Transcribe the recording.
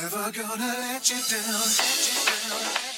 Never gonna let you down. Let you down.